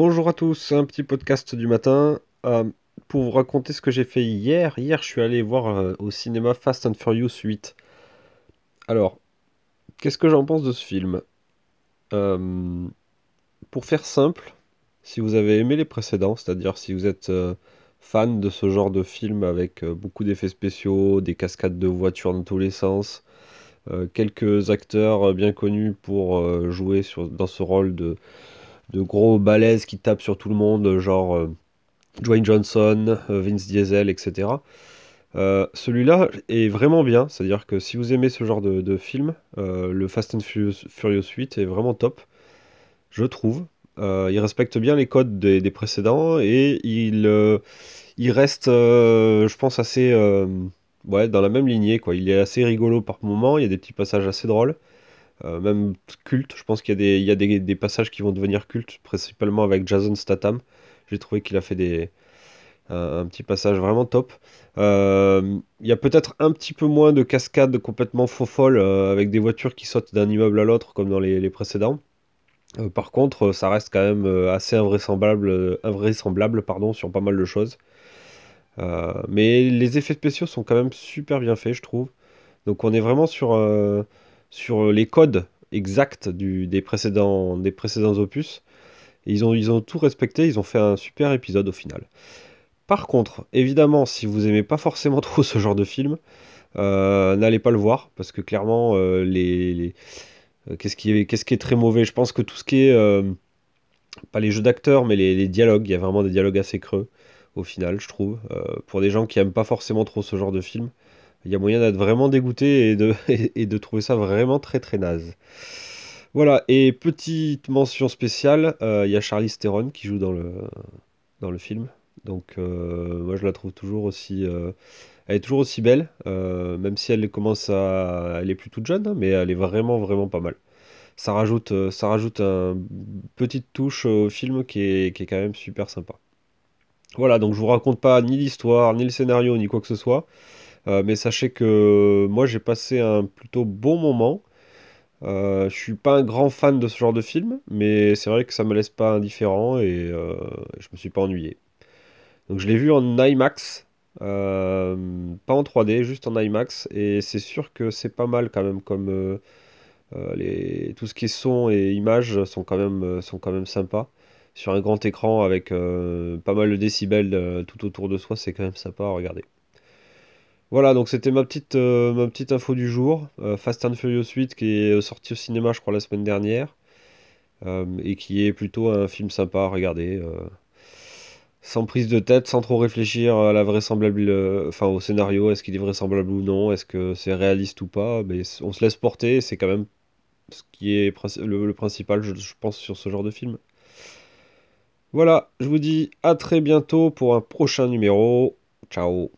Bonjour à tous, un petit podcast du matin euh, pour vous raconter ce que j'ai fait hier. Hier, je suis allé voir euh, au cinéma Fast and Furious 8. Alors, qu'est-ce que j'en pense de ce film? Euh, Pour faire simple, si vous avez aimé les précédents, c'est-à-dire si vous êtes fan de ce genre de film avec beaucoup d'effets spéciaux, des cascades de voitures dans tous les sens, quelques acteurs bien connus pour jouer dans ce rôle de de gros balèzes qui tapent sur tout le monde, genre euh, Dwayne Johnson, euh, Vince Diesel, etc. Euh, celui-là est vraiment bien, c'est-à-dire que si vous aimez ce genre de, de film, le Fast and Furious, Furious 8 est vraiment top, je trouve. Il respecte bien les codes des, des précédents et il, il reste, je pense, assez ouais, dans la même lignée, quoi. Il est assez rigolo par moments, il y a des petits passages assez drôles. Euh, même culte, je pense qu'il y a des, il y a des, des passages qui vont devenir cultes, principalement avec Jason Statham. J'ai trouvé qu'il a fait des, un, petit passage vraiment top. Euh, il y a peut-être un petit peu moins de cascades complètement faux folles euh, avec des voitures qui sautent d'un immeuble à l'autre comme dans les, les précédents. Par contre, ça reste quand même assez invraisemblable, invraisemblable pardon, sur pas mal de choses. Mais les effets spéciaux sont quand même super bien faits, je trouve. Donc on est vraiment sur, sur les codes exacts des précédents, opus. Ils ont, tout respecté, ils ont fait un super épisode au final. Par contre, évidemment, si vous aimez pas forcément trop ce genre de film, euh, n'allez pas le voir, parce que clairement, euh, les, euh, qu'est-ce qui est, qu'est-ce qui est très mauvais? Je pense que tout ce qui est, pas les jeux d'acteurs, mais les, dialogues, il y a vraiment des dialogues assez creux, au final, je trouve. Pour des gens qui aiment pas forcément trop ce genre de film, il y a moyen d'être vraiment dégoûté et de, et de trouver ça vraiment très très naze. Voilà, et petite mention spéciale, euh, il y a Charlize Theron qui joue dans le, dans le film. Donc euh, moi je la trouve toujours aussi... euh, elle est toujours aussi belle, même si elle commence à... Elle est plus toute jeune, hein, mais elle est vraiment vraiment pas mal. Ça rajoute, ça rajoute une petite touche au film qui est, qui est quand même super sympa. Voilà, donc je vous raconte pas ni l'histoire, ni le scénario, ni quoi que ce soit. Euh, mais sachez que moi j'ai passé un plutôt bon moment. Euh, je suis pas un grand fan de ce genre de film, mais c'est vrai que ça me laisse pas indifférent et euh, je me suis pas ennuyé. Donc je l'ai vu en IMAX, euh, pas en 3D, juste en IMAX, et c'est sûr que c'est pas mal quand même comme euh, les, tout ce qui est son et images sont quand même, sont quand même sympas. Sur un grand écran avec pas mal de décibels tout autour de soi, c'est quand même sympa à regarder. Voilà, donc c'était ma petite, euh, info du jour. Euh, Fast and Furious 8 qui est sorti au cinéma, je crois, la semaine dernière, euh, et qui est plutôt un film sympa à regarder, euh, sans prise de tête, sans trop réfléchir à la vraisemblable, euh, enfin au scénario, est-ce qu'il est vraisemblable ou non, est-ce que c'est réaliste ou pas, mais on se laisse porter, c'est quand même ce qui est le, principal, je pense, sur ce genre de film. Voilà, je vous dis à très bientôt pour un prochain numéro. Ciao.